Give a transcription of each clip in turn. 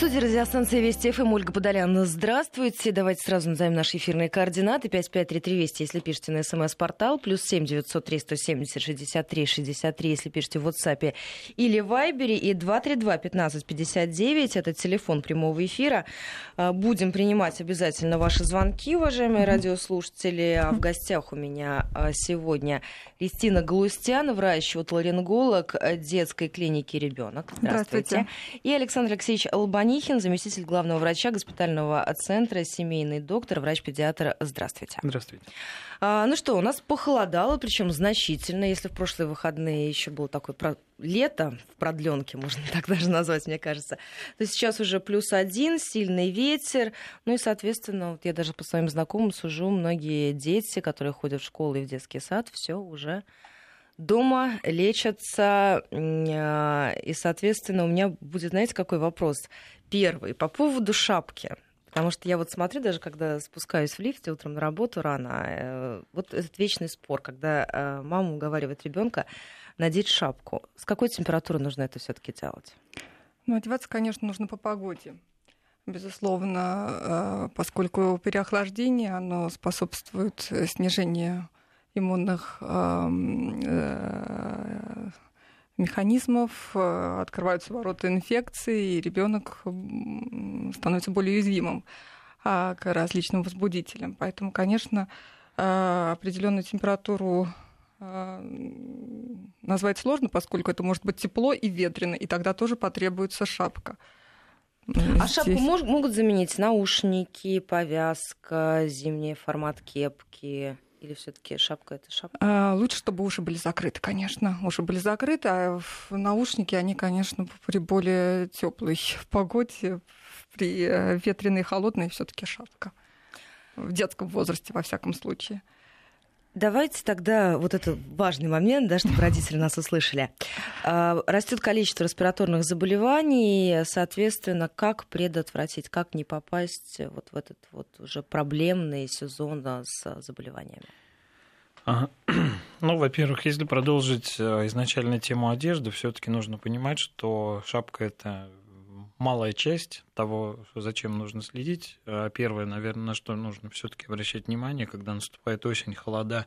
студии радиостанции Вести ФМ Ольга Подолян. Здравствуйте. Давайте сразу назовем наши эфирные координаты. 5533 Вести, если пишете на смс-портал. Плюс 7 903 170 63 63, если пишете в WhatsApp или Вайбере. И 232 15 59. Это телефон прямого эфира. А, будем принимать обязательно ваши звонки, уважаемые радиослушатели. А в гостях у меня а, сегодня Кристина Галустян, врач-отоларинголог детской клиники «Ребенок». Здравствуйте. Здравствуйте. И Александр Алексеевич Албани Манихин, заместитель главного врача госпитального центра, семейный доктор, врач-педиатр. Здравствуйте. Здравствуйте. А, ну что, у нас похолодало, причем значительно. Если в прошлые выходные еще было такое про... лето в продленке, можно так даже назвать, мне кажется, то сейчас уже плюс один, сильный ветер. Ну и, соответственно, вот я даже по своим знакомым сужу, многие дети, которые ходят в школу и в детский сад, все уже дома лечатся. А, и, соответственно, у меня будет, знаете, какой вопрос? Первый, по поводу шапки. Потому что я вот смотрю, даже когда спускаюсь в лифте утром на работу рано, э, вот этот вечный спор, когда э, мама уговаривает ребенка надеть шапку. С какой температурой нужно это все-таки делать? Ну, одеваться, конечно, нужно по погоде. Безусловно, э, поскольку переохлаждение, оно способствует снижению иммунных механизмов, э, открываются ворота инфекции, и ребенок становится более уязвимым а, к различным возбудителям. Поэтому, конечно, э, определенную температуру э, назвать сложно, поскольку это может быть тепло и ветрено, и тогда тоже потребуется шапка. А Здесь... шапку мож- могут заменить наушники, повязка, зимний формат кепки? Или все-таки шапка это шапка? А, лучше, чтобы уши были закрыты, конечно. Уши были закрыты, а наушники они, конечно, при более теплой погоде, при э, ветреной холодной все-таки шапка. В детском возрасте, во всяком случае. Давайте тогда вот это важный момент, да, чтобы родители нас услышали. А, Растет количество респираторных заболеваний, соответственно, как предотвратить, как не попасть вот в этот вот уже проблемный сезон с заболеваниями? Ну, во-первых, если продолжить э, изначально тему одежды, все-таки нужно понимать, что шапка это малая часть того, зачем нужно следить. А первое, наверное, на что нужно все-таки обращать внимание, когда наступает осень, холода,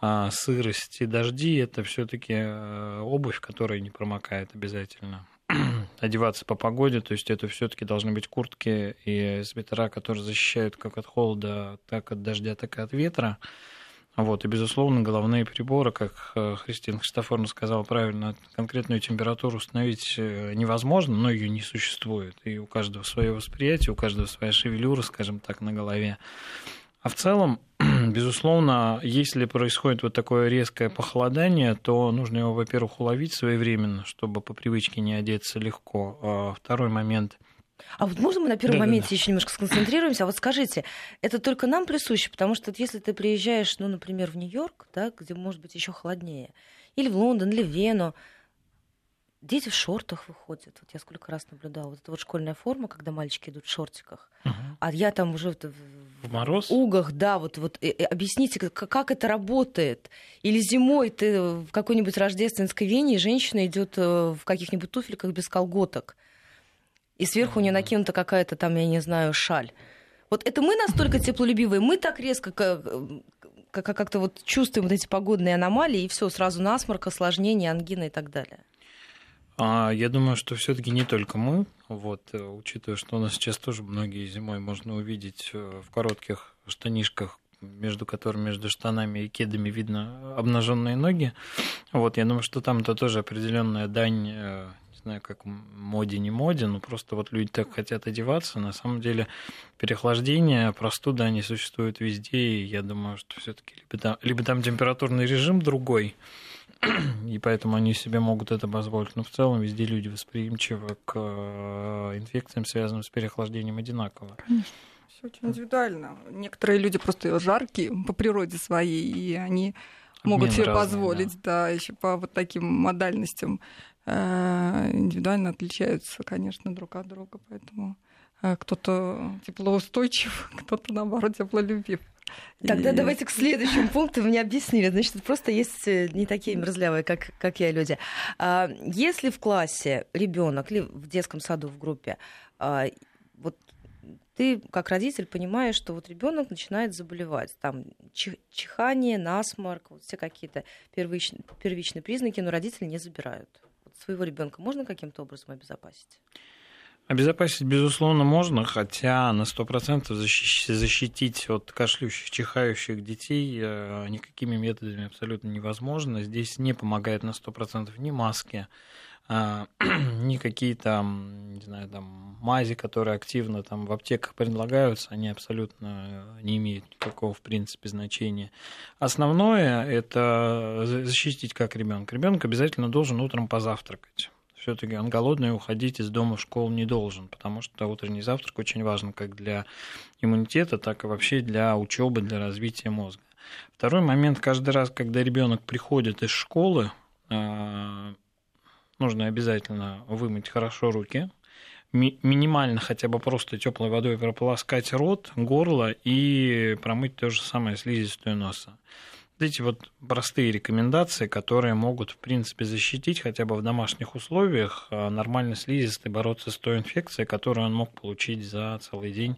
а, сырость и дожди, это все-таки э, обувь, которая не промокает обязательно. Одеваться по погоде, то есть это все-таки должны быть куртки и свитера, которые защищают как от холода, так от дождя, так и от ветра. Вот, и, безусловно, головные приборы, как э, Христина Христофоровна сказала правильно, конкретную температуру установить э, невозможно, но ее не существует. И у каждого свое восприятие, у каждого своя шевелюра, скажем так, на голове. А в целом, безусловно, если происходит вот такое резкое похолодание, то нужно его, во-первых, уловить своевременно, чтобы по привычке не одеться легко. А второй момент – а вот можно мы на первом да, моменте да, еще немножко сконцентрируемся? А вот скажите, это только нам присуще, потому что если ты приезжаешь, ну, например, в Нью-Йорк, да, где может быть еще холоднее, или в Лондон, или в Вену, дети в шортах выходят. Вот я сколько раз наблюдала. Вот это вот школьная форма, когда мальчики идут в шортиках. Угу. А я там уже в, в мороз? угах, да, вот, вот и, и объясните, как, как это работает. Или зимой ты в какой-нибудь рождественской Вене, и женщина идет э, в каких-нибудь туфельках без колготок и сверху у нее накинута какая-то там, я не знаю, шаль. Вот это мы настолько теплолюбивые, мы так резко как-то вот чувствуем вот эти погодные аномалии, и все, сразу насморк, осложнение, ангина и так далее. А, я думаю, что все-таки не только мы, вот, э, учитывая, что у нас сейчас тоже многие зимой можно увидеть э, в коротких штанишках, между которыми между штанами и кедами видно обнаженные ноги. Вот, я думаю, что там это тоже определенная дань э, знаю, как моде, не моде, но просто вот люди так хотят одеваться. На самом деле переохлаждение, простуда, они существуют везде, и я думаю, что все таки либо там, либо там температурный режим другой, и поэтому они себе могут это позволить. Но в целом везде люди восприимчивы к э, инфекциям, связанным с переохлаждением, одинаково. Конечно. Все очень индивидуально. Некоторые люди просто жаркие по природе своей, и они могут себе разные, позволить, да. да, еще по вот таким модальностям индивидуально отличаются, конечно, друг от друга, поэтому э, кто-то теплоустойчив, кто-то, наоборот, теплолюбив. Тогда И- давайте к следующему пункту. Вы мне объяснили. Значит, просто есть э, не такие мерзлявые, как, как я, люди. А, Если в классе ребенок или в детском саду в группе, а, вот ты как родитель понимаешь, что вот ребенок начинает заболевать, там чих- чихание, насморк, вот все какие-то первичные, первичные признаки, но родители не забирают. Вот своего ребенка можно каким-то образом обезопасить? Обезопасить, безусловно, можно, хотя на 100% защи- защитить от кашлющих, чихающих детей э, никакими методами абсолютно невозможно. Здесь не помогает на 100% ни маски, а, ни какие-то, м, не знаю, там, мази, которые активно там в аптеках предлагаются, они абсолютно не имеют никакого, в принципе, значения. Основное – это за- защитить как ребенка. Ребенок обязательно должен утром позавтракать. Все-таки он голодный, уходить из дома в школу не должен, потому что утренний завтрак очень важен как для иммунитета, так и вообще для учебы, для развития мозга. Второй момент, каждый раз, когда ребенок приходит из школы, а, нужно обязательно вымыть хорошо руки, ми- минимально хотя бы просто теплой водой прополоскать рот, горло и промыть то же самое слизистую носа. Вот эти вот простые рекомендации, которые могут, в принципе, защитить хотя бы в домашних условиях а, нормально слизистой бороться с той инфекцией, которую он мог получить за целый день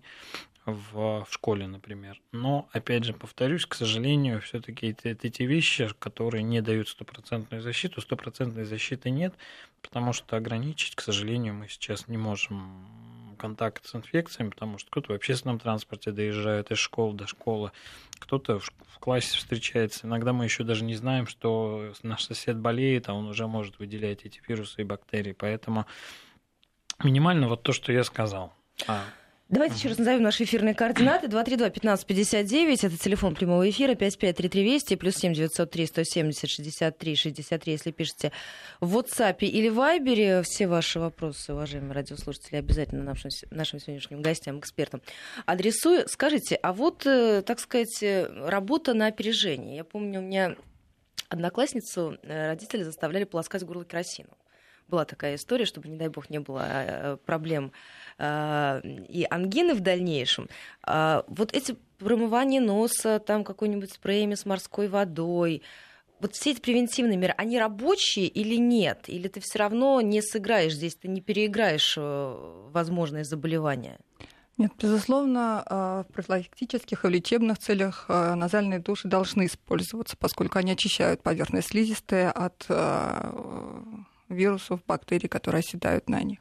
в, в школе, например. Но, опять же, повторюсь, к сожалению, все-таки это, это те вещи, которые не дают стопроцентную защиту. Стопроцентной защиты нет, потому что ограничить, к сожалению, мы сейчас не можем контакт с инфекциями, потому что кто-то в общественном транспорте доезжает из школы до школы, кто-то в классе встречается. Иногда мы еще даже не знаем, что наш сосед болеет, а он уже может выделять эти вирусы и бактерии. Поэтому минимально вот то, что я сказал. А, Давайте еще раз назовем наши эфирные координаты. 232-1559, это телефон прямого эфира, 553320, плюс 7 903 170 63 63, если пишете в WhatsApp или Viber. Все ваши вопросы, уважаемые радиослушатели, обязательно нашим, нашим сегодняшним гостям, экспертам адресую. Скажите, а вот, э, так сказать, э, работа на опережение. Я помню, у меня одноклассницу э, родители заставляли полоскать горло керосином. Была такая история, чтобы, не дай бог, не было э, проблем э, и ангины в дальнейшем. А Вот эти промывание носа, там какой-нибудь спреями с морской водой, вот все эти превентивные меры, они рабочие или нет? Или ты все равно не сыграешь здесь, ты не переиграешь э, возможные заболевания? Нет, безусловно, э, в профилактических и в лечебных целях э, назальные души должны использоваться, поскольку они очищают поверхность слизистые от э, вирусов, бактерий, которые оседают на них.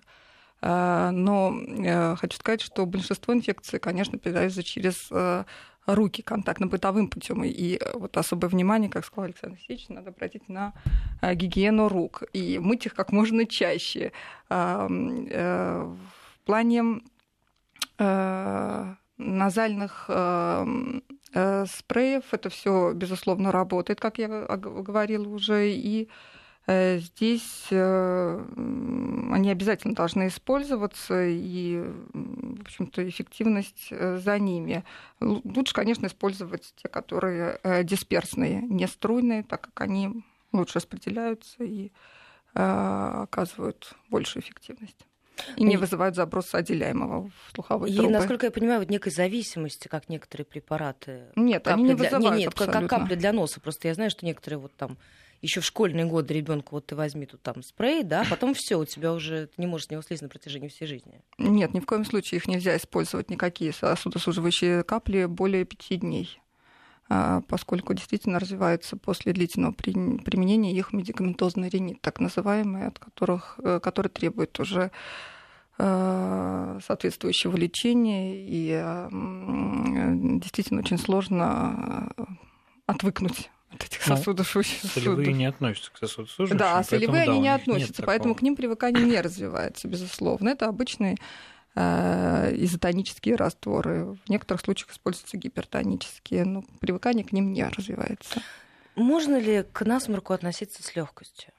Э, Но э, хочу сказать, что большинство инфекций, конечно, передаются через э, руки контактно-бытовым путем. И вот особое внимание, как сказал Александр Алексеевич, надо обратить на гигиену рук и мыть их как можно чаще. В плане назальных спреев это все безусловно работает, как я говорила уже, и здесь э, они обязательно должны использоваться, и, в общем-то, эффективность э, за ними. Лучше, конечно, использовать те, которые э, дисперсные, не струйные, так как они лучше распределяются и э, оказывают большую эффективность. И не И- вызывают заброса отделяемого в слуховые И, трубы. насколько я понимаю, вот некой зависимости, как некоторые препараты Нет, они не для... вызывают Нет, нет, как- как абсолютно. капли для носа. Просто я знаю, что некоторые вот там еще в школьные годы ребенку вот ты возьми тут там спрей, да, потом все, у тебя уже ты не можешь с него слезть на протяжении всей жизни. Нет, ни в коем случае их нельзя использовать, никакие сосудосуживающие капли более пяти дней, а, поскольку действительно развивается после длительного при- применения их медикаментозный ринит, так называемый, от которых, э, который требует уже э, соответствующего лечения, и действительно очень сложно э, отвыкнуть от этих Ну, сосудосуживающих Солевые не относятся к сосудосуживающим. Да, поэтому, солевые да, они у не относятся, поэтому такого. к ним привыкание не развивается, безусловно. Это обычные э, изотонические растворы. В некоторых случаях используются гипертонические, но привыкание к ним не развивается. Можно ли к насморку относиться с легкостью?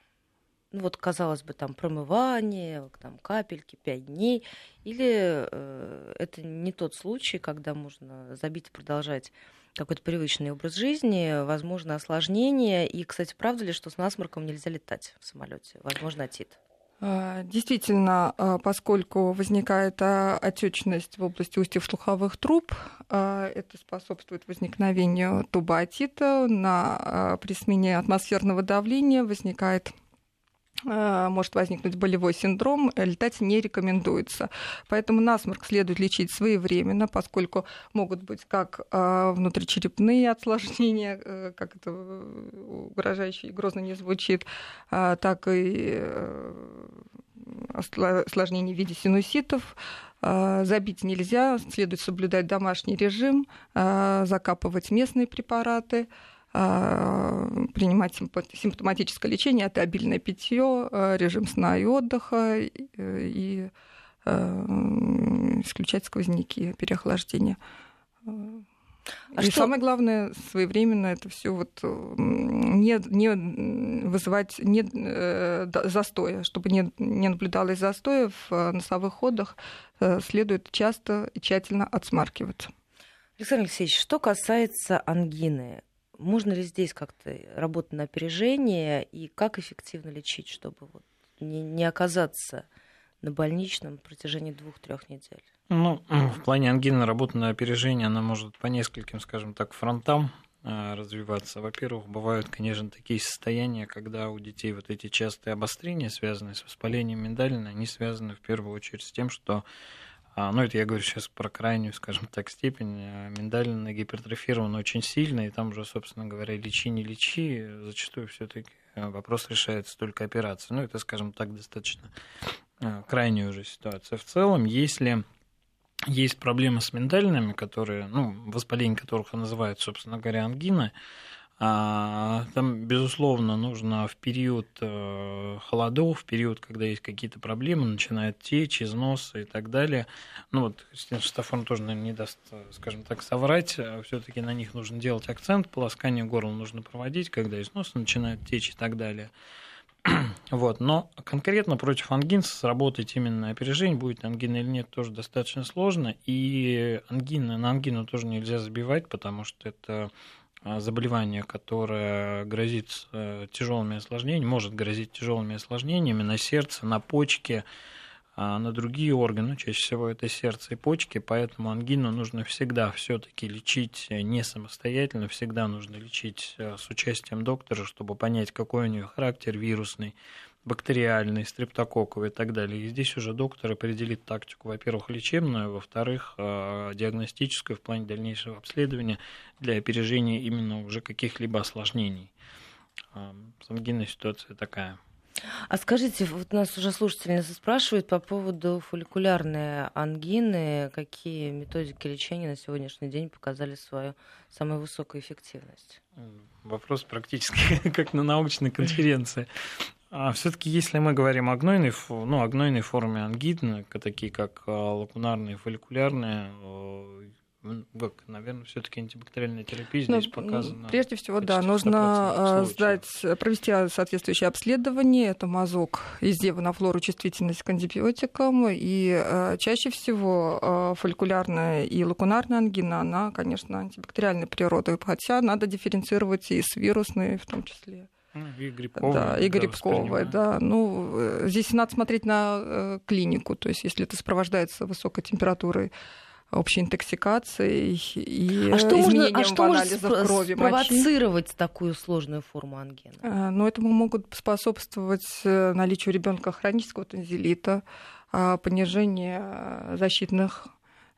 Ну вот, казалось бы, там промывание, там капельки, пять дней. Или э, это не тот случай, когда можно забить и продолжать какой-то привычный образ жизни, возможно, осложнения. И, кстати, правда ли, что с насморком нельзя летать в самолете? Возможно, отит. А, действительно, а, поскольку возникает а, отечность в области устьев слуховых труб, это способствует возникновению тубоотита. На, при смене атмосферного давления возникает может возникнуть болевой синдром, летать не рекомендуется. Поэтому насморк следует лечить своевременно, поскольку могут быть как внутричерепные осложнения, э, как это угрожающе и грозно не звучит, так и э, осложнений в виде синуситов. Забить нельзя, следует соблюдать домашний режим, закапывать местные препараты – а, принимать симптоматическое лечение, это обильное питье, а, режим сна и отдыха и а, исключать сквозняки, переохлаждение. А и что... самое главное, своевременно это все вот не, не вызывать не, э, застоя, чтобы не, не наблюдалось застоя в носовых ходах, э, следует часто и тщательно отсмаркиваться. Александр Алексеевич, что касается ангины, можно ли здесь как-то работать на опережение и как эффективно лечить, чтобы вот не, не оказаться на больничном протяжении двух-трех недель? Ну, в плане ангины работа на опережение, она может по нескольким, скажем так, фронтам э, развиваться. Во-первых, бывают, конечно, такие состояния, когда у детей вот эти частые обострения, связанные с воспалением миндалины, они связаны в первую очередь с тем, что ну, это я говорю сейчас про крайнюю, скажем так, степень. А, миндалина гипертрофирована очень сильно, и там уже, собственно говоря, лечи, не лечи, зачастую все таки а, вопрос решается только операцией. Ну, это, скажем так, достаточно крайняя уже ситуация. В целом, если есть проблемы с миндалинами, которые, ну, воспаление которых называют, собственно говоря, ангина, а, там, безусловно, нужно в период э, холодов, в период, когда есть какие-то проблемы, начинает течь, износ и так далее. Ну вот, Штафон тоже, наверное, не даст, скажем так, соврать. А все таки на них нужно делать акцент, полоскание горла нужно проводить, когда износ начинает течь и так далее. Вот, но конкретно против ангин сработать именно опережение, будет ангина или нет, тоже достаточно сложно. И ангина, на ангину тоже нельзя забивать, потому что это а, заболевание, которое грозит э, тяжелыми осложнениями, может грозить тяжелыми осложнениями на сердце, на почке, а, на другие органы, ну, чаще всего это сердце и почки, поэтому ангину нужно всегда все-таки лечить не самостоятельно, всегда нужно лечить э, с участием доктора, чтобы понять, какой у нее характер вирусный, бактериальный, стрептококковый и так далее. И здесь уже доктор определит тактику, во-первых, лечебную, во-вторых, э, диагностическую в плане дальнейшего обследования для опережения именно уже каких-либо осложнений. Э, Сангинная ситуация такая. А скажите, вот нас уже слушательница спрашивает по поводу фолликулярной ангины. Какие методики лечения на сегодняшний день показали свою самую высокую эффективность? Вопрос практически как на научной конференции. А все-таки, если мы говорим о гнойной, ну, о гнойной форме ангины, такие как а, лакунарные, фолликулярные, как, наверное, все-таки антибактериальная терапия ну, здесь ну, показана. Прежде всего, да, нужно а, сдать, провести соответствующее обследование. Это мазок из девы на флору чувствительность к антибиотикам. И а, чаще всего фолликулярная и лакунарная ангина, она, конечно, антибактериальной природы, хотя надо дифференцировать и с вирусной в том числе. И грибковая. Да, и грибковая, да. Ну, э, здесь надо смотреть на э, клинику, то есть если это сопровождается высокой температурой общей интоксикацией и а что изменением можно, а что в анализах может крови, спровоцировать мочи. такую сложную форму ангины? А, ну, этому могут способствовать э, наличию ребенка хронического танзелита, а, понижение защитных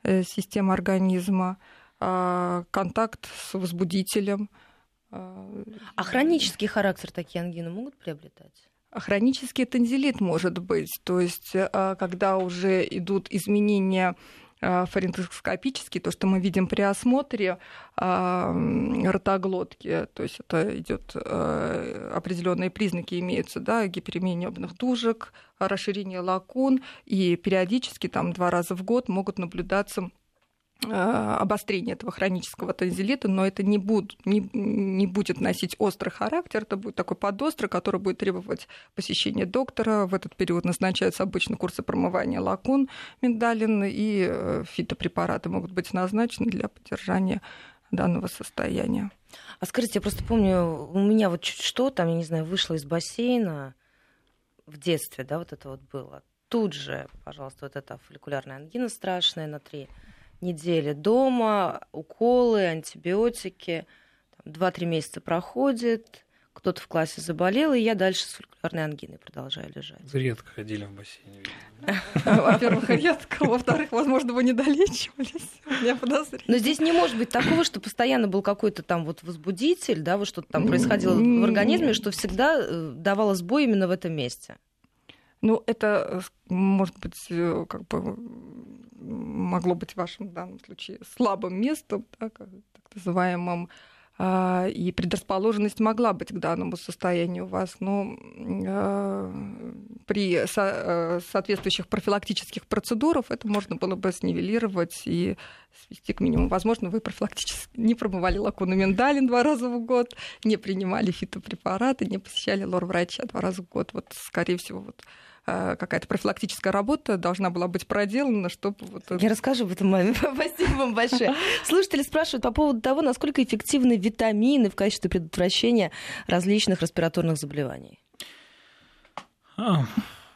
систем организма, контакт с возбудителем – а хронический характер такие ангины могут приобретать? А хронический танзелит может быть, то есть а, когда уже идут изменения а, фарингоскопические, то, что мы видим при осмотре ротоглотки, то есть это идет определенные признаки имеются, да, гиперемия небных дужек, расширение лакун, и периодически там два раза в год могут наблюдаться обострение этого хронического танзелита, но это не, буд, не, не будет носить острый характер, это будет такой подострый, который будет требовать посещения доктора. В этот период назначаются обычно курсы промывания лакун миндалин, и э, фитопрепараты могут быть назначены для поддержания данного состояния. А скажите, я просто помню, у меня вот чуть что там, я не знаю, вышла из бассейна, в детстве, да, вот это вот было, тут же, пожалуйста, вот эта фолликулярная ангина страшная на три недели дома, уколы, антибиотики, два-три месяца проходит, кто-то в классе заболел, и я дальше с фолликулярной ангиной продолжаю лежать. Вы редко ходили в бассейн. Во-первых, редко. Во-вторых, возможно, вы не долечивались. У меня подозрение. Но здесь не может быть такого, что постоянно был какой-то там вот возбудитель, да, вот что-то там происходило в организме, что всегда э, давало сбой именно в этом месте. Ну, это, э, может быть, э, как бы могло быть в вашем данном случае слабым местом, да, так называемым а, и предрасположенность могла быть к данному состоянию у вас, но а, при со- соответствующих профилактических процедурах это можно было бы снивелировать и свести к минимуму. Возможно, вы профилактически не промывали лакуну миндалин два раза в год, не принимали фитопрепараты, не посещали лор-врача два раза в год. Вот, скорее всего, вот Э, какая-то профилактическая работа должна была быть проделана, чтобы... Вот... Я расскажу об этом маме. Спасибо вам большое. Слушатели спрашивают по поводу того, насколько эффективны витамины в качестве предотвращения различных респираторных заболеваний.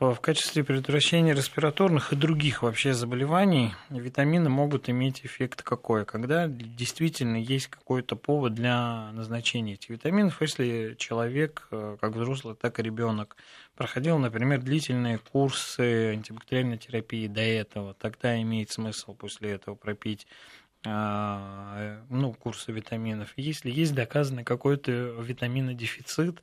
В качестве предотвращения респираторных и других вообще заболеваний витамины могут иметь эффект какой? Когда действительно есть какой-то повод для назначения этих витаминов, если человек, э, как взрослый, так и ребенок, проходил, например, длительные курсы антибактериальной терапии до этого, тогда имеет смысл после этого пропить а, ну, курсы витаминов. Если есть доказанный какой-то витаминодефицит,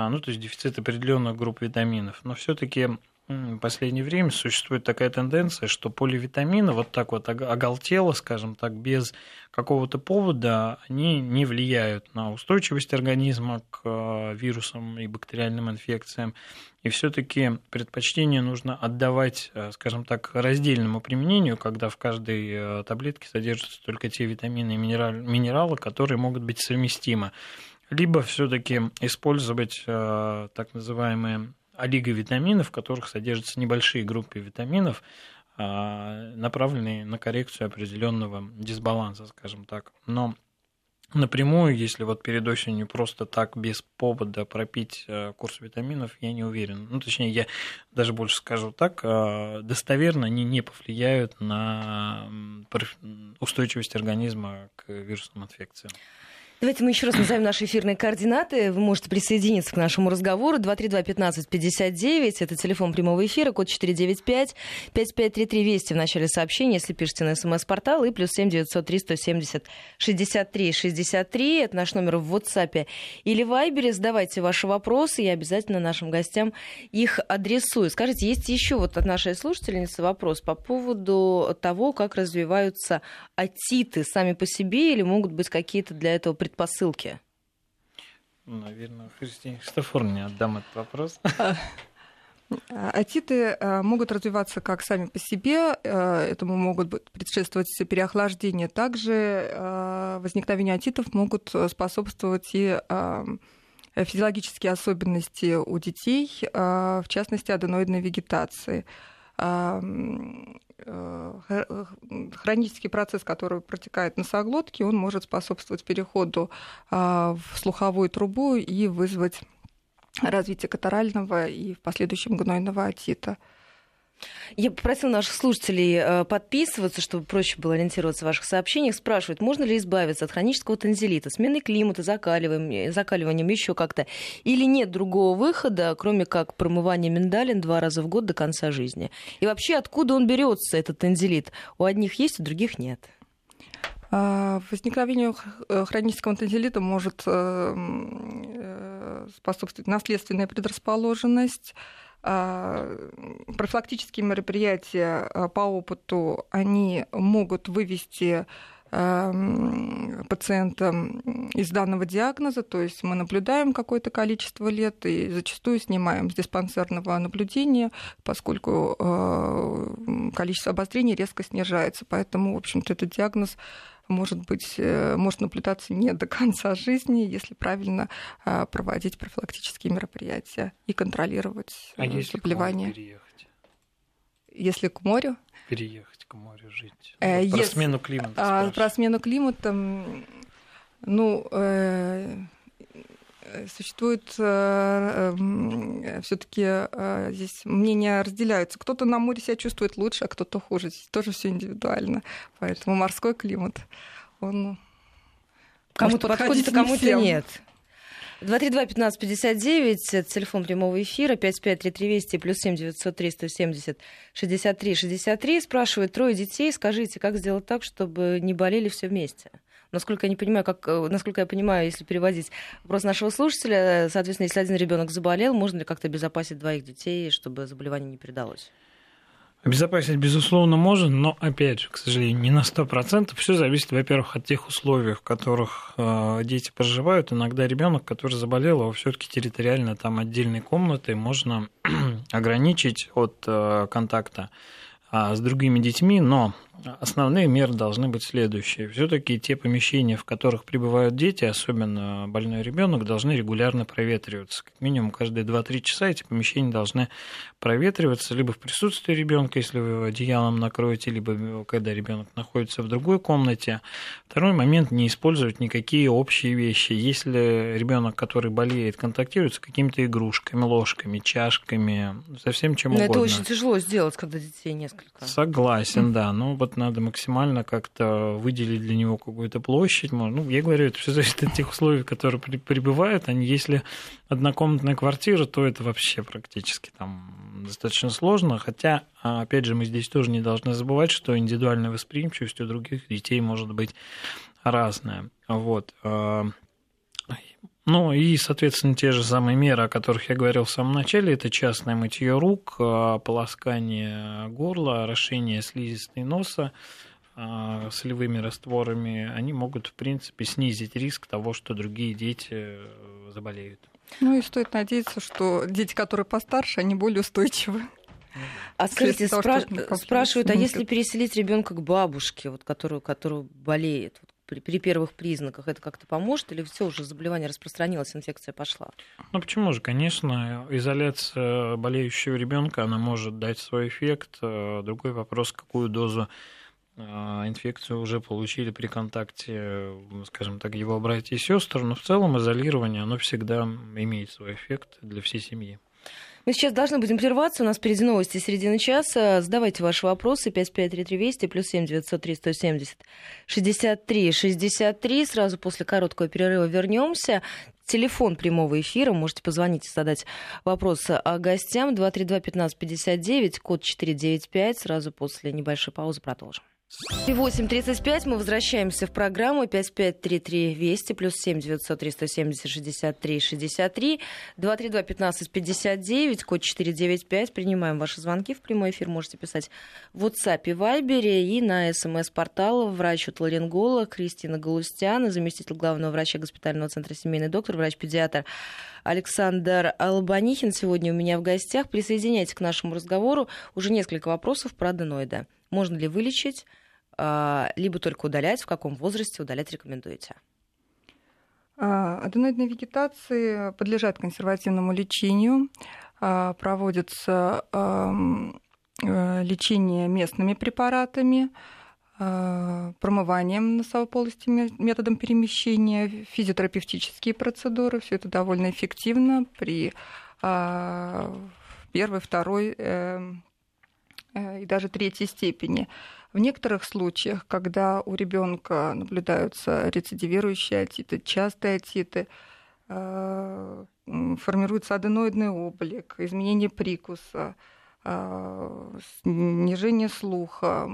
а, ну, то есть дефицит определенных групп витаминов. Но все-таки в последнее время существует такая тенденция, что поливитамины вот так вот оголтело, скажем так, без какого-то повода, они не влияют на устойчивость организма к э, вирусам и бактериальным инфекциям. И все-таки предпочтение нужно отдавать, э, скажем так, раздельному применению, когда в каждой э, таблетке содержатся только те витамины и минералы, которые могут быть совместимы либо все-таки использовать э, так называемые олиговитамины, в которых содержатся небольшие группы витаминов, э, направленные на коррекцию определенного дисбаланса, скажем так. Но напрямую, если вот перед осенью просто так без повода пропить э, курс витаминов, я не уверен. Ну, точнее, я даже больше скажу так, достоверно они не повлияют на устойчивость организма к вирусным инфекциям. Давайте мы еще раз назовем наши эфирные координаты. Вы можете присоединиться к нашему разговору. 232-1559. Это телефон прямого эфира, код 495. 5533 Вести в начале сообщения, если пишете на смс-портал. И плюс 7 903 170 63 63. Это наш номер в WhatsApp или Viber. Задавайте ваши вопросы. Я обязательно нашим гостям их адресую. Скажите, есть еще вот от нашей слушательницы вопрос по поводу того, как развиваются атиты сами по себе или могут быть какие-то для этого предпосылки? Наверное, Христине Христофоровне отдам этот вопрос. Атиты э, могут развиваться как сами по себе, э, этому могут предшествовать переохлаждение. Также возникновение атитов могут способствовать и физиологические особенности у детей, в частности, аденоидной вегетации. Э, хронический процесс, который протекает в носоглотке, он может способствовать переходу а, в слуховую трубу и вызвать развитие катарального и в последующем гнойного отита. Я попросила наших слушателей э, подписываться, чтобы проще было ориентироваться в ваших сообщениях. Спрашивают, можно ли избавиться от хронического танзелита, смены климата, закаливанием, закаливанием еще как-то, или нет другого выхода, кроме как промывания миндалин два раза в год до конца жизни? И вообще, откуда он берется, этот танзелит? У одних есть, у других нет. А, возникновению э, хронического танзелита может э, способствовать наследственная предрасположенность, профилактические мероприятия а, по опыту, они могут вывести пациента из данного диагноза, то есть мы наблюдаем какое-то количество лет и зачастую снимаем с диспансерного наблюдения, поскольку а, количество обострений резко снижается. Поэтому, в общем-то, этот диагноз может быть, э, может наблюдаться не до конца жизни, если правильно а, проводить профилактические мероприятия и контролировать а э, если заболевания. переехать? Если к морю? Переехать к морю жить. Э, вот про если, смену климата. А, про смену климата, ну, э, существует все-таки здесь мнения разделяются. Кто-то на море себя чувствует лучше, а кто-то хуже. Здесь тоже все индивидуально. Поэтому морской климат, он Кому-то подходит, а кому-то нет. 232-1559, телефон прямого эфира, 553320, плюс 7 903 170 63 63. Спрашивают трое детей, скажите, как сделать так, чтобы не болели все вместе? Насколько я не понимаю, как, э, насколько я понимаю, если переводить вопрос нашего слушателя, соответственно, если один ребенок заболел, можно ли как-то обезопасить двоих детей, чтобы заболевание не передалось? Обезопасить, безусловно, можно, но, опять же, к сожалению, не на 100%. Все зависит, во-первых, от тех условий, в которых э, дети проживают. Иногда ребенок, который заболел, его все таки территориально там отдельной комнатой можно ограничить от э, контакта а, с другими детьми, но основные меры должны быть следующие. Все-таки те помещения, в которых пребывают дети, особенно больной ребенок, должны регулярно проветриваться. Как минимум каждые 2-3 часа эти помещения должны проветриваться либо в присутствии ребенка, если вы его одеялом накроете, либо когда ребенок находится в другой комнате. Второй момент не использовать никакие общие вещи. Если ребенок, который болеет, контактирует с какими-то игрушками, ложками, чашками, совсем чем Но угодно. Это очень тяжело сделать, когда детей несколько. Согласен, да. Ну вот надо максимально как-то выделить для него какую-то площадь. Ну, я говорю, это все зависит от тех условий, которые прибывают. Они, если однокомнатная квартира, то это вообще практически там достаточно сложно. Хотя, опять же, мы здесь тоже не должны забывать, что индивидуальная восприимчивость у других детей может быть разная. Вот. А, ну и, соответственно, те же самые меры, о которых я говорил в самом начале, это частное мытье рук, а, полоскание горла, орошение слизистой носа а, солевыми растворами, они могут, в принципе, снизить риск того, что другие дети э, заболеют. Ну и стоит надеяться, что дети, которые постарше, они более устойчивы. А скажите, спра- спрашивают, а если переселить ребенка к бабушке, вот, которую, которую болеет, при, при первых признаках это как-то поможет, или все уже заболевание распространилось, инфекция пошла? Ну почему же, конечно, изоляция болеющего ребенка, она может дать свой эффект. Э, другой вопрос, какую дозу э, инфекцию уже получили при контакте, скажем так, его братья и сестры, но в целом изолирование, оно всегда имеет свой эффект для всей семьи. Мы сейчас должны будем прерваться. У нас впереди новости середины часа. Задавайте ваши вопросы. 553320 плюс 7 903 170 63 63. Сразу после короткого перерыва вернемся. Телефон прямого эфира. Можете позвонить и задать вопросы о гостям. 232-1559, код 495. Сразу после небольшой паузы продолжим. 8.35 мы возвращаемся в программу. 5533 Вести плюс 7 903 170 63 63 232 15 59 код 495 принимаем ваши звонки в прямой эфир. Можете писать в WhatsApp и Viber и на смс-портал врач-отоларинголог Кристина Галустяна заместитель главного врача госпитального центра семейный доктор врач-педиатр Александр Албанихин сегодня у меня в гостях. Присоединяйтесь к нашему разговору. Уже несколько вопросов про аденоиды можно ли вылечить либо только удалять, в каком возрасте удалять рекомендуете? А, аденоидные вегетации подлежат консервативному лечению. А, проводится э, лечение местными препаратами, промыванием носовой полости методом перемещения, физиотерапевтические процедуры. Все это довольно эффективно при первой, второй э, э, и даже третьей степени. В некоторых случаях, когда у ребенка наблюдаются рецидивирующие отиты, частые отиты, э, формируется аденоидный облик, изменение прикуса, э, снижение слуха,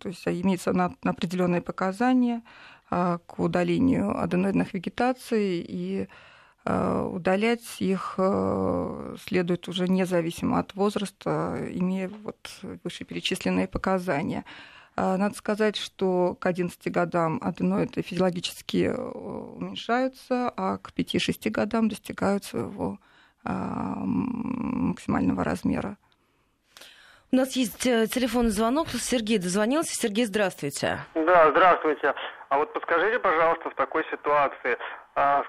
то есть имеется определенные показания э, к удалению аденоидных вегетаций и удалять их э, следует уже независимо от возраста, имея вот вышеперечисленные показания. Э, надо сказать, что к 11 годам аденоиды физиологически уменьшаются, а к 5-6 годам достигают своего максимального размера. У нас есть телефонный звонок. Сергей дозвонился. Сергей, здравствуйте. Да, здравствуйте. А вот подскажите, пожалуйста, в такой ситуации,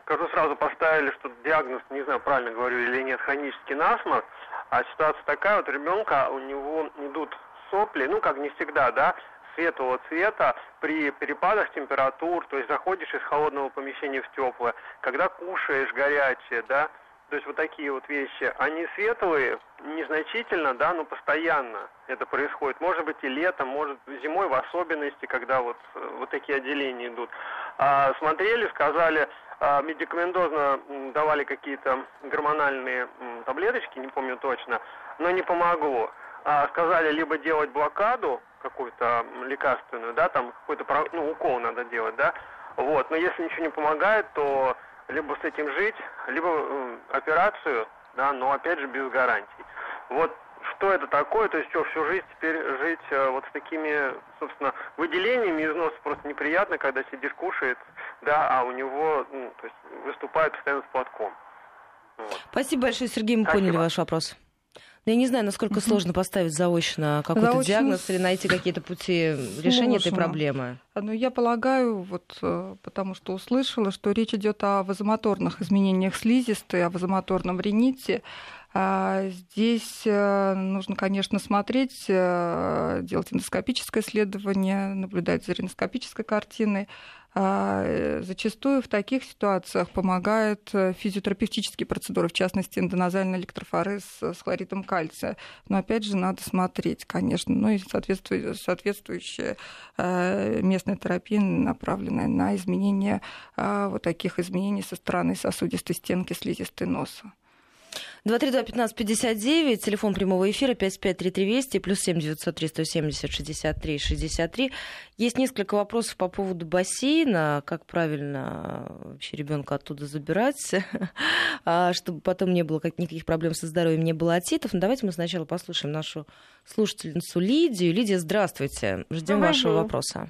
скажу сразу, поставили, что диагноз, не знаю, правильно говорю или нет, хронический насморк, а ситуация такая, вот ребенка, у него идут сопли, ну, как не всегда, да, светлого цвета при перепадах температур, то есть заходишь из холодного помещения в теплое, когда кушаешь горячее, да, то есть вот такие вот вещи, они светлые, незначительно, да, но постоянно это происходит. Может быть и летом, может зимой в особенности, когда вот, вот такие отделения идут. А, смотрели, сказали, а, медикаментозно давали какие-то гормональные таблеточки, не помню точно, но не помогло. А, сказали либо делать блокаду какую-то лекарственную, да, там какой-то ну, укол надо делать, да, вот, но если ничего не помогает, то либо с этим жить, либо э, операцию, да, но опять же без гарантий. Вот что это такое, то есть что, всю жизнь теперь жить э, вот с такими, собственно, выделениями из носа просто неприятно, когда сидишь, кушает, да, а у него, ну, то есть выступает постоянно с платком. Вот. Спасибо большое, Сергей, мы Спасибо. поняли ваш вопрос. Я не знаю, насколько сложно поставить заочно какой-то заочно диагноз или найти какие-то пути решения этой проблемы. Ну, я полагаю, вот э, потому что услышала, что речь идет о вазомоторных изменениях слизистой, о вазомоторном рините. А здесь э, нужно, конечно, смотреть, э, делать эндоскопическое исследование, наблюдать за риноскопической картиной. А, зачастую в таких ситуациях помогают физиотерапевтические процедуры, в частности, эндоназальный электрофорез с хлоридом кальция. Но опять же, надо смотреть, конечно. Ну и соответствующая местная терапия, направленная на изменение вот таких изменений со стороны сосудистой стенки слизистой носа. 232-1559, телефон прямого эфира 553320, плюс 7 903 170 63 63. Есть несколько вопросов по поводу бассейна, как правильно вообще ребенка оттуда забирать, а, чтобы потом не было никаких проблем со здоровьем, не было отитов. Но давайте мы сначала послушаем нашу слушательницу Лидию. Лидия, здравствуйте, ждем вашего вопроса.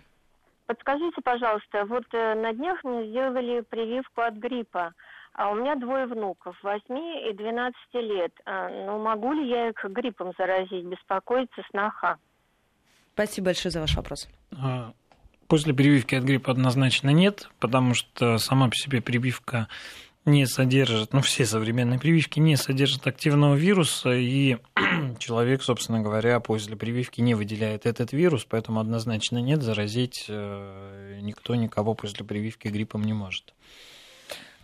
Подскажите, пожалуйста, вот э, на днях мне сделали прививку от гриппа. А у меня двое внуков, 8 и 12 лет. А, ну, могу ли я их гриппом заразить? Беспокоится сноха. Спасибо большое за ваш вопрос. А, после прививки от гриппа однозначно нет, потому что сама по себе прививка не содержит, ну, все современные прививки не содержат активного вируса, и человек, собственно говоря, после прививки не выделяет этот вирус, поэтому однозначно нет, заразить э, никто никого после прививки гриппом не может.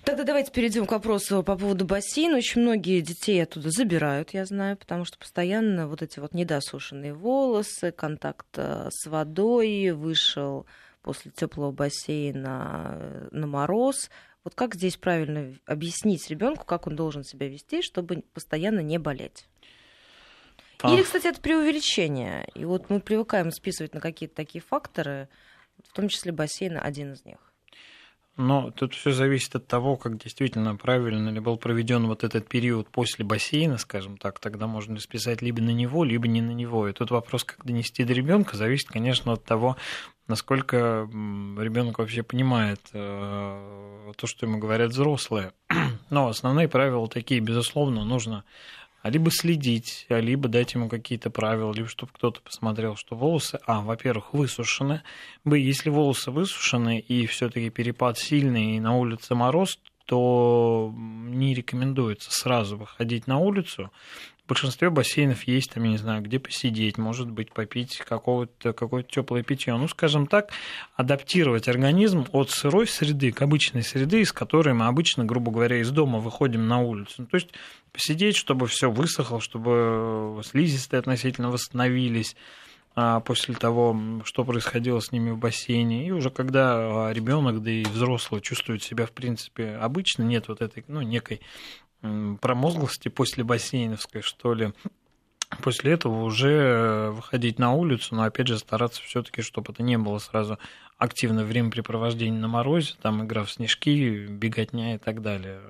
Тогда давайте перейдем к вопросу по поводу бассейна. Очень многие детей оттуда забирают, я знаю, потому что постоянно вот эти вот недосушенные волосы, контакт э, с водой, вышел после теплого бассейна э, на мороз. Вот как здесь правильно объяснить ребенку, как он должен себя вести, чтобы постоянно не болеть? Или, кстати, это преувеличение. И вот мы привыкаем списывать на какие-то такие факторы, в том числе бассейн один из них. Но тут все зависит от того, как действительно правильно ли был проведен вот этот период после бассейна, скажем так, тогда можно списать либо на него, либо не на него. И тут вопрос, как донести до ребенка, зависит, конечно, от того, насколько ребенок вообще понимает э, то, что ему говорят взрослые. Но основные правила такие, безусловно, нужно а либо следить, а либо дать ему какие-то правила, либо чтобы кто-то посмотрел, что волосы, а, во-первых, высушены, б, если волосы высушены и все-таки перепад сильный и на улице мороз, то не рекомендуется сразу выходить на улицу, в большинстве бассейнов есть, там, я не знаю, где посидеть, может быть, попить какого-то, какое-то теплое питье. Ну, скажем так, адаптировать организм от сырой среды к обычной среды, из которой мы обычно, грубо говоря, из дома выходим на улицу. Ну, то есть посидеть, чтобы все высохло, чтобы слизистые относительно восстановились а, после того, что происходило с ними в бассейне. И уже когда ребенок, да и взрослый чувствуют себя, в принципе, обычно, нет вот этой, ну, некой промозглости после бассейновской, что ли, после этого уже э, выходить на улицу, но опять же стараться все-таки, чтобы это не было сразу активное времяпрепровождение на морозе, там игра в снежки, беготня и так далее.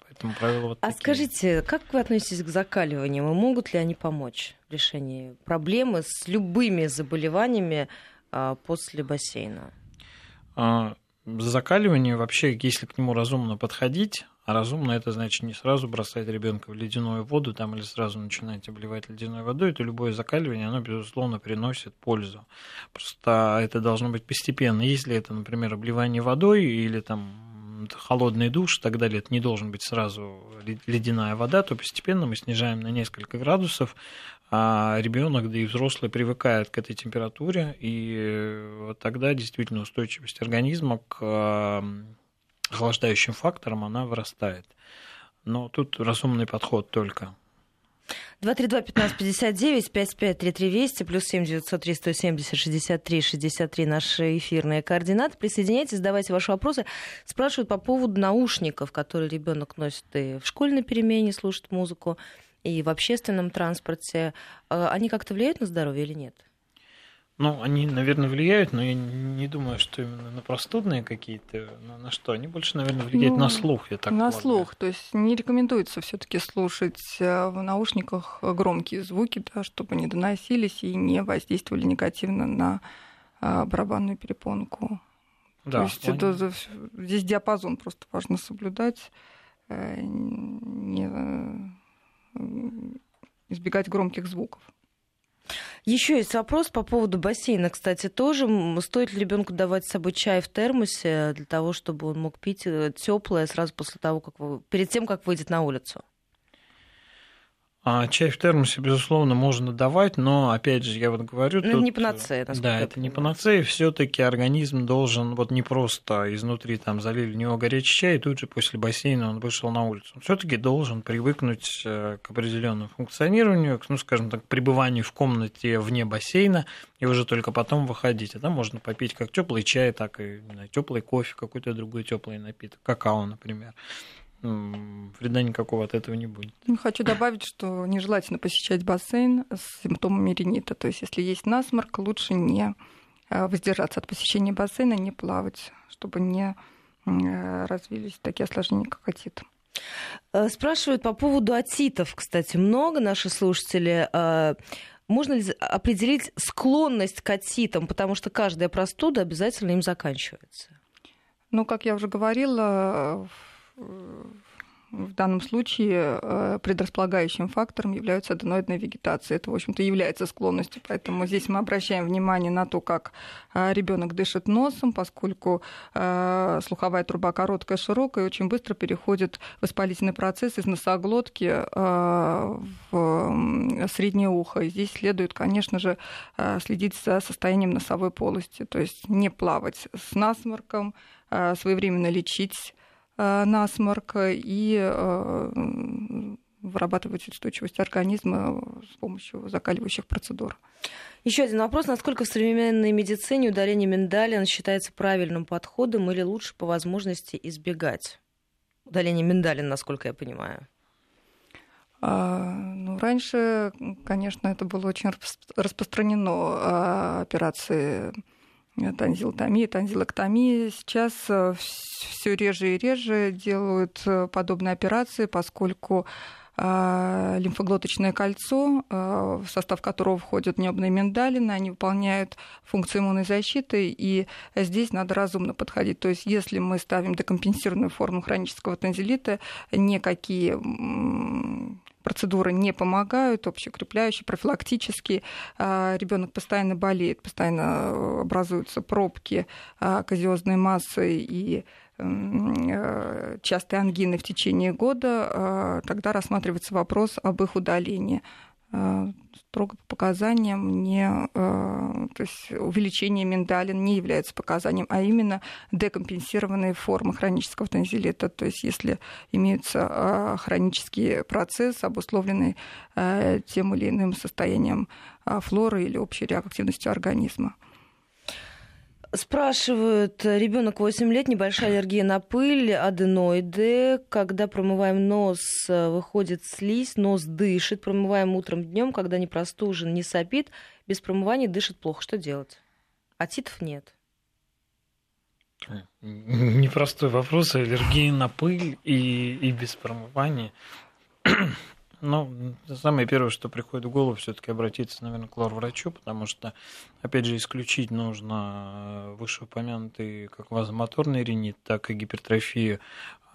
Поэтому правила вот а такие. скажите, как вы относитесь к закаливаниям и могут ли они помочь в решении проблемы с любыми заболеваниями а, после бассейна? А, закаливание вообще, если к нему разумно подходить, а разумно это значит не сразу бросать ребенка в ледяную воду там, или сразу начинать обливать ледяной водой. Это любое закаливание, оно, безусловно, приносит пользу. Просто это должно быть постепенно. Если это, например, обливание водой или там холодный душ и так далее, это не должен быть сразу ледяная вода, то постепенно мы снижаем на несколько градусов, а ребенок, да и взрослый привыкает к этой температуре, и тогда действительно устойчивость организма к охлаждающим факторам, она вырастает. Но тут разумный подход только. 232-1559, 553320, плюс 7 903 170 63 63 наши эфирные координаты. Присоединяйтесь, задавайте ваши вопросы. Спрашивают по поводу наушников, которые ребенок носит и в школьной перемене, слушает музыку, и в общественном транспорте. А они как-то влияют на здоровье или нет? Ну, они, наверное, влияют, но я не думаю, что именно на простудные какие-то, на, на что. Они больше, наверное, влияют ну, на слух, я так На полагаю. слух. То есть не рекомендуется все таки слушать э, в наушниках громкие звуки, да, чтобы не доносились и не воздействовали негативно на а, барабанную перепонку. Да, То есть это, здесь диапазон просто важно соблюдать, э, не э, избегать громких звуков. Еще есть вопрос по поводу бассейна, кстати, тоже. Стоит ли ребенку давать с собой чай в термосе для того, чтобы он мог пить э, теплое сразу после того, как перед тем, как выйдет на улицу? А чай в термосе, безусловно, можно давать, но, опять же, я вот говорю... Ну, тут, не панацея, Да, это не панацея, все таки организм должен вот не просто изнутри там залили в него горячий чай, и тут же после бассейна он вышел на улицу. Он все таки должен привыкнуть э, к определенному функционированию, к, ну, скажем так, пребыванию в комнате вне бассейна, и уже только потом выходить. А там можно попить как теплый чай, так и теплый кофе, какой-то другой теплый напиток, какао, например вреда никакого от этого не будет. Ну, хочу добавить, что нежелательно посещать бассейн с симптомами ринита. То есть, если есть насморк, лучше не э, воздержаться от посещения бассейна, не плавать, чтобы не э, развились такие осложнения, как отит. Э, спрашивают по поводу отитов, кстати, много наши слушатели. Можно ли определить склонность к отитам, потому что каждая простуда обязательно им заканчивается? Ну, как я уже говорила, в данном случае э, предрасполагающим фактором является аденоидная вегетация. Это, в общем-то, является склонностью. Поэтому здесь мы обращаем внимание на то, как э, ребенок дышит носом, поскольку э, слуховая труба короткая, широкая, и очень быстро переходит воспалительный процесс из носоглотки в среднее ухо. И здесь следует, конечно же, следить за состоянием носовой полости, то есть не плавать с насморком, своевременно лечить Э, насморк и э, вырабатывать устойчивость организма с помощью закаливающих процедур. Еще один вопрос. Насколько в современной медицине удаление миндалин считается правильным подходом или лучше по возможности избегать? Удаление миндалин, насколько я понимаю. А, ну, раньше, конечно, это было очень распространено, а, операции танзилотомия, танзилоктомия. Сейчас э, все реже и реже делают э, подобные операции, поскольку э, лимфоглоточное кольцо, в состав которого входят небные миндалины, они выполняют функцию иммунной защиты, и здесь надо разумно подходить. То есть если мы ставим декомпенсированную форму хронического танзелита, никакие процедуры не помогают, общеукрепляющие, профилактические. А, Ребенок постоянно болеет, постоянно э, образуются пробки а, казиозной массы и э, частые ангины в течение года, а, тогда рассматривается вопрос об их удалении строго по показаниям не, э, то есть увеличение миндалин не является показанием, а именно декомпенсированные формы хронического танзелита. То есть если имеется э, хронический процесс, обусловленный э, тем или иным состоянием флоры или общей реактивностью организма. Спрашивают, ребенок 8 лет, небольшая аллергия на пыль, аденоиды. Когда промываем нос, выходит слизь, нос дышит. Промываем утром, днем, когда не простужен, не сопит. Без промывания дышит плохо. Что делать? Атитов нет. Непростой вопрос. Аллергия на пыль и, и без промывания. Ну, самое первое, что приходит в голову, все-таки обратиться, наверное, к лор-врачу, потому что, опять же, исключить нужно вышеупомянутый как вазомоторный ринит, так и гипертрофию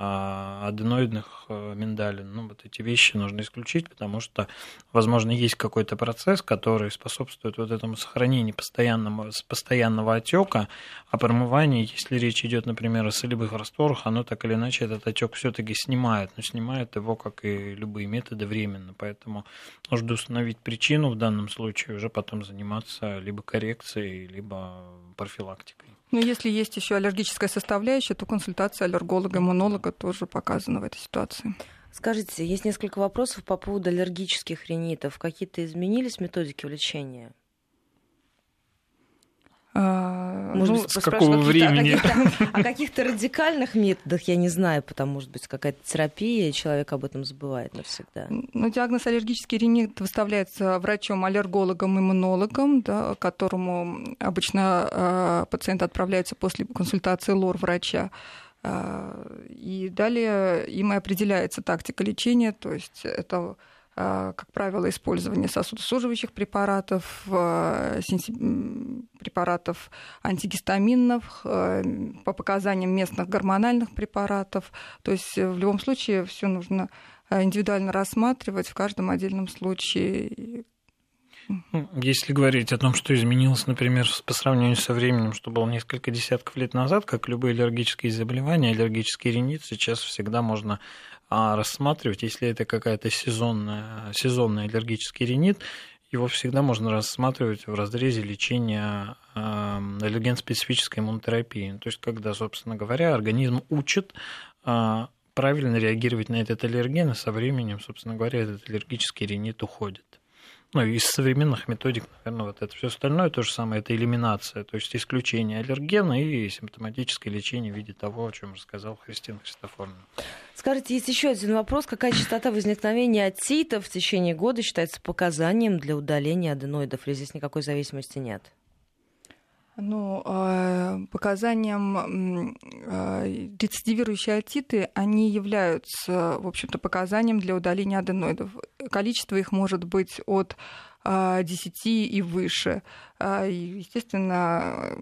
аденоидных э, миндалин. Ну, вот эти вещи нужно исключить, потому что, возможно, есть какой-то процесс, который способствует вот этому сохранению постоянного, постоянного отека, а промывание, если речь идет, например, о солевых растворах, оно так или иначе этот отек все-таки снимает, но снимает его, как и любые методы, временно. Поэтому нужно установить причину в данном случае, уже потом заниматься либо коррекцией, либо профилактикой. Но если есть еще аллергическая составляющая, то консультация аллерголога-иммунолога тоже показана в этой ситуации. Скажите, есть несколько вопросов по поводу аллергических ринитов. Какие-то изменились методики лечения? А, может ну, быть, с какого времени? О каких-то, о каких-то радикальных методах я не знаю, потому может быть какая-то терапия, и человек об этом забывает навсегда. Ну, диагноз аллергический ринит выставляется врачом-аллергологом, иммунологом, да, которому обычно э, пациент отправляется после консультации лор-врача. И далее им и определяется тактика лечения, то есть это Э, как правило, использование сосудосуживающих препаратов, э, препаратов антигистаминов, э, по показаниям местных гормональных препаратов. То есть в любом случае все нужно индивидуально рассматривать в каждом отдельном случае. Если говорить о том, что изменилось, например, по сравнению со временем, что было несколько десятков лет назад, как любые аллергические заболевания, аллергический ринит сейчас всегда можно а рассматривать, если это какая-то сезонная, сезонный аллергический ринит, его всегда можно рассматривать в разрезе лечения аллерген-специфической иммунотерапии. То есть, когда, собственно говоря, организм учит а, правильно реагировать на этот аллерген, и со временем, собственно говоря, этот аллергический ринит уходит. Ну, из современных методик, наверное, вот это все остальное то же самое, это элиминация, то есть исключение аллергена и симптоматическое лечение в виде того, о чем рассказал Христина Христофоровна. Скажите, есть еще один вопрос. Какая частота возникновения отитов в течение года считается показанием для удаления аденоидов? Или здесь никакой зависимости нет? Ну, а, показанием а, рецидивирующие отиты, они являются, в общем-то, показанием для удаления аденоидов. Количество их может быть от 10 а, и выше. Естественно,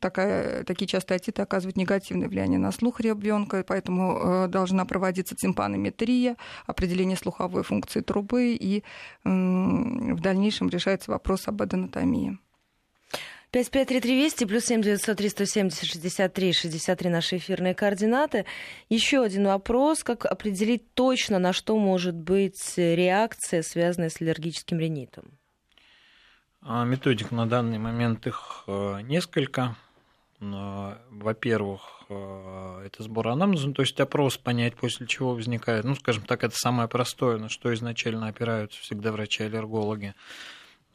такая, такие частые отиты оказывают негативное влияние на слух ребенка, поэтому должна проводиться тимпанометрия, определение слуховой функции трубы, и в дальнейшем решается вопрос об аденотомии. 553320 плюс 7 903 170 63 63 наши эфирные координаты. Еще один вопрос. Как определить точно, на что может быть реакция, связанная с аллергическим ринитом? А, методик на данный момент их э, несколько. Во-первых, э, это сбор анамнеза, то есть опрос понять, после чего возникает, ну, скажем так, это самое простое, на что изначально опираются всегда врачи-аллергологи.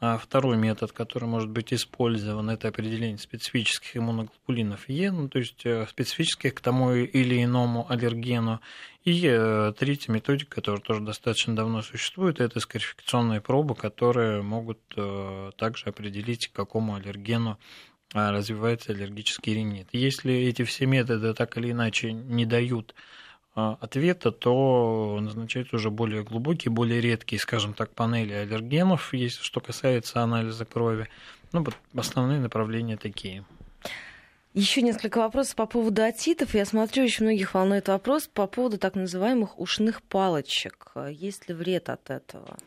А второй метод, который может быть использован, это определение специфических иммуноглобулинов Е, ну, то есть э, специфических к тому или иному аллергену. И э, третья методика, которая тоже достаточно давно существует, это скарификационные пробы, которые могут э, также определить, к какому аллергену развивается аллергический ринит. Если эти все методы так или иначе не дают ответа, то назначаются уже более глубокие, более редкие, скажем так, панели аллергенов, если что касается анализа крови. Ну, вот основные направления такие. Еще несколько вопросов по поводу отитов. Я смотрю, очень многих волнует вопрос по поводу так называемых ушных палочек. Есть ли вред от этого?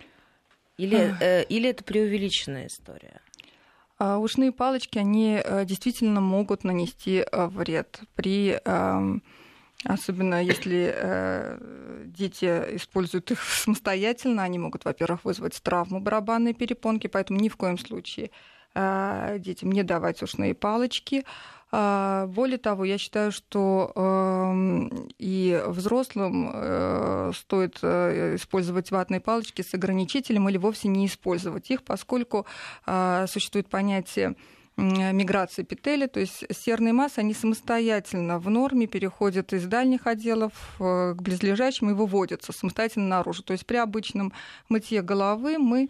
Или, э, или это преувеличенная история? А ушные палочки, они э, действительно могут нанести э, вред при эм, Особенно если э, дети используют их самостоятельно, они могут, во-первых, вызвать травму барабанной перепонки, поэтому ни в коем случае э, детям не давать ушные палочки. Э, более того, я считаю, что э, и взрослым э, стоит э, использовать ватные палочки с ограничителем или вовсе не использовать их, поскольку э, существует понятие миграции эпителия, то есть серные массы, они самостоятельно в норме переходят из дальних отделов э, к близлежащим и выводятся самостоятельно наружу. То есть при обычном мытье головы мы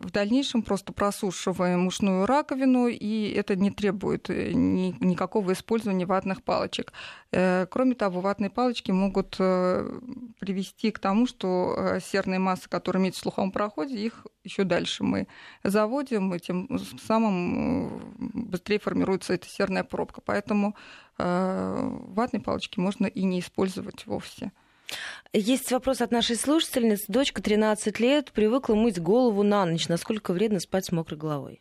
в дальнейшем просто просушиваем ушную раковину, и это не требует э, ни, никакого использования ватных палочек. Э, кроме того, ватные палочки могут э, привести к тому, что серные массы, которые имеют в слуховом проходе, их еще дальше мы заводим, и тем самым быстрее формируется эта серная пробка. Поэтому ватные палочки можно и не использовать вовсе. Есть вопрос от нашей слушательницы. Дочка 13 лет, привыкла мыть голову на ночь. Насколько вредно спать с мокрой головой?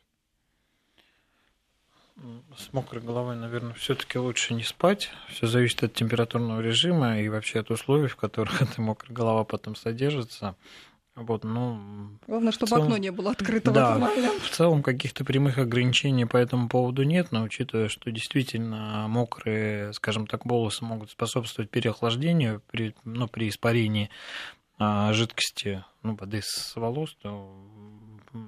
С мокрой головой, наверное, все-таки лучше не спать. Все зависит от температурного режима и вообще от условий, в которых эта мокрая голова потом содержится. Вот, ну, Главное, чтобы целом, окно не было открыто да, в целом каких-то прямых ограничений по этому поводу нет, но учитывая, что действительно мокрые, скажем так, волосы могут способствовать переохлаждению при, ну, при испарении а, жидкости, ну, воды с волос, то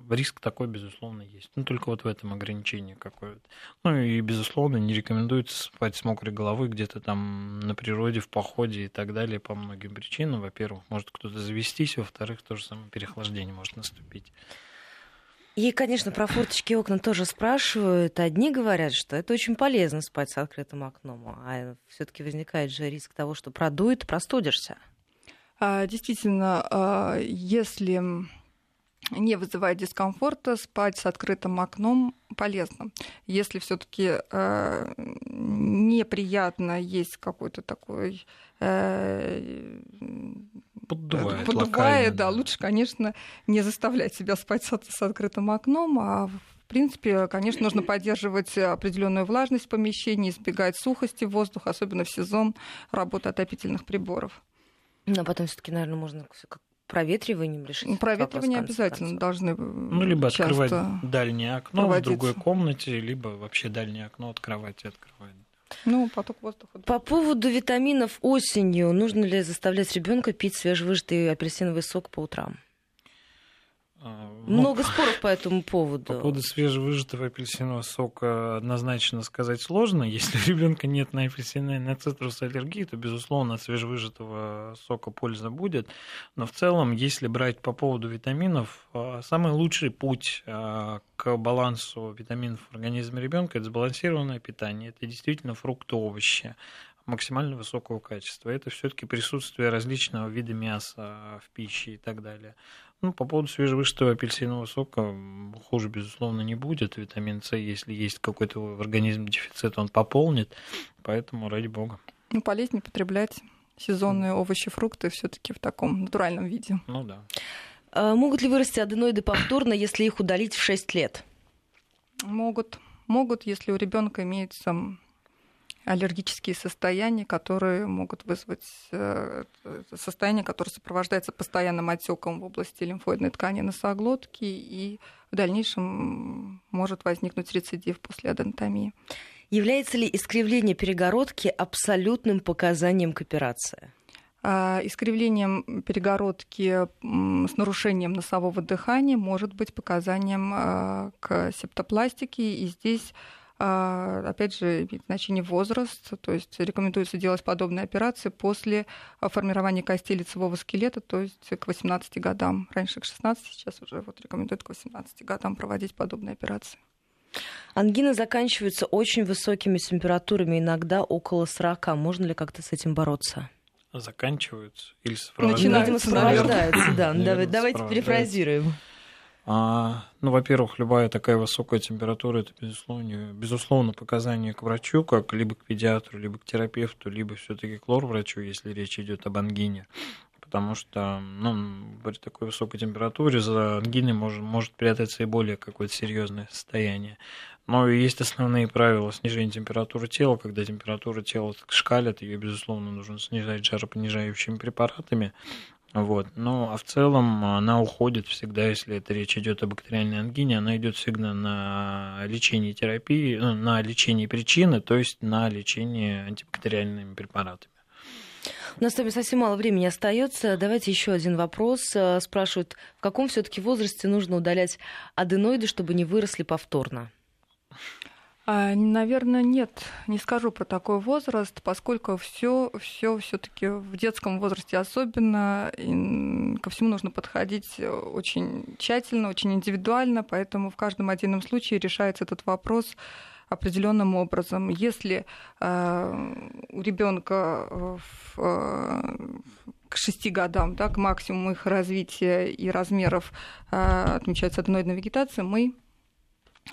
риск такой, безусловно, есть. Ну, только вот в этом ограничении какое-то. Ну, и, безусловно, не рекомендуется спать с мокрой головой где-то там на природе, в походе и так далее по многим причинам. Во-первых, может кто-то завестись, во-вторых, то же самое переохлаждение может наступить. И, конечно, про форточки и окна тоже спрашивают. Одни говорят, что это очень полезно спать с открытым окном, а все-таки возникает же риск того, что продует, простудишься. А, действительно, а, если не вызывает дискомфорта, спать с открытым окном полезно. Если все-таки э, неприятно есть какой-то такой э, поддувает, поддувает да, лучше, конечно, не заставлять себя спать с, с открытым окном, а в принципе, конечно, нужно поддерживать определенную влажность в помещении, избегать сухости воздуха, особенно в сезон работы отопительных приборов. Но потом все-таки, наверное, можно проветриванием решить? Проветривание вопрос, обязательно концов. должны Ну, либо открывать дальнее окно в другой комнате, либо вообще дальнее окно от кровати открывать. Ну, поток воздуха. По поводу витаминов осенью, нужно ли заставлять ребенка пить свежевыжатый апельсиновый сок по утрам? А, ну, Много споров по этому поводу. По поводу свежевыжатого апельсинового сока однозначно сказать сложно. Если у ребенка нет на апельсины, на цитрус аллергии, то, безусловно, от свежевыжатого сока польза будет. Но в целом, если брать по поводу витаминов, а, самый лучший путь а, к балансу витаминов в организме ребенка это сбалансированное питание. Это действительно фрукты, овощи максимально высокого качества. Это все-таки присутствие различного вида мяса в пище и так далее. Ну, по поводу свежевыжатого апельсинового сока хуже, безусловно, не будет. Витамин С, если есть какой-то в организме дефицит, он пополнит. Поэтому, ради бога. Ну, полезнее потреблять сезонные овощи, фрукты все-таки в таком натуральном виде. Ну да. А могут ли вырасти аденоиды повторно, если их удалить в 6 лет? Могут. Могут, если у ребенка имеется аллергические состояния, которые могут вызвать э, состояние, которое сопровождается постоянным отеком в области лимфоидной ткани носоглотки, и в дальнейшем может возникнуть рецидив после адентомии. Является ли искривление перегородки абсолютным показанием к операции? А, искривлением перегородки с нарушением носового дыхания может быть показанием а, к септопластике, и здесь опять же, имеет значение возраст, то есть рекомендуется делать подобные операции после а, формирования костей лицевого скелета, то есть к 18 годам. Раньше к 16, сейчас уже вот рекомендуют к 18 годам проводить подобные операции. Ангины заканчиваются очень высокими температурами, иногда около 40. Можно ли как-то с этим бороться? Заканчиваются или сопровождаются? Видимо, сопровождаются, да. Давайте перефразируем. А, ну, во-первых, любая такая высокая температура это безусловно, безусловно показание к врачу, как либо к педиатру, либо к терапевту, либо все-таки к лор-врачу, если речь идет об ангине. Потому что ну, при такой высокой температуре за ангиной может, может прятаться и более какое-то серьезное состояние. Но есть основные правила снижения температуры тела. Когда температура тела шкалит, ее, безусловно, нужно снижать жаропонижающими препаратами. Вот. Ну, а в целом она уходит всегда, если это речь идет о бактериальной ангине, она идет всегда на лечение терапии, ну, на лечение причины, то есть на лечение антибактериальными препаратами. У нас с вами совсем мало времени остается. Давайте еще один вопрос. Э, спрашивают, в каком все-таки возрасте нужно удалять аденоиды, чтобы не выросли повторно? А, наверное, нет, не скажу про такой возраст, поскольку все, все все-таки в детском возрасте особенно ко всему нужно подходить очень тщательно, очень индивидуально, поэтому в каждом отдельном случае решается этот вопрос определенным образом. Если э, у ребенка э, э, к шести годам, да, к максимуму их развития и размеров э, отмечается аденоидная вегетация, мы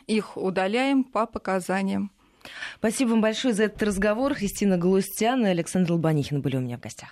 их удаляем по показаниям. Спасибо вам большое за этот разговор. Христина Галустян и Александр Лобанихин были у меня в гостях.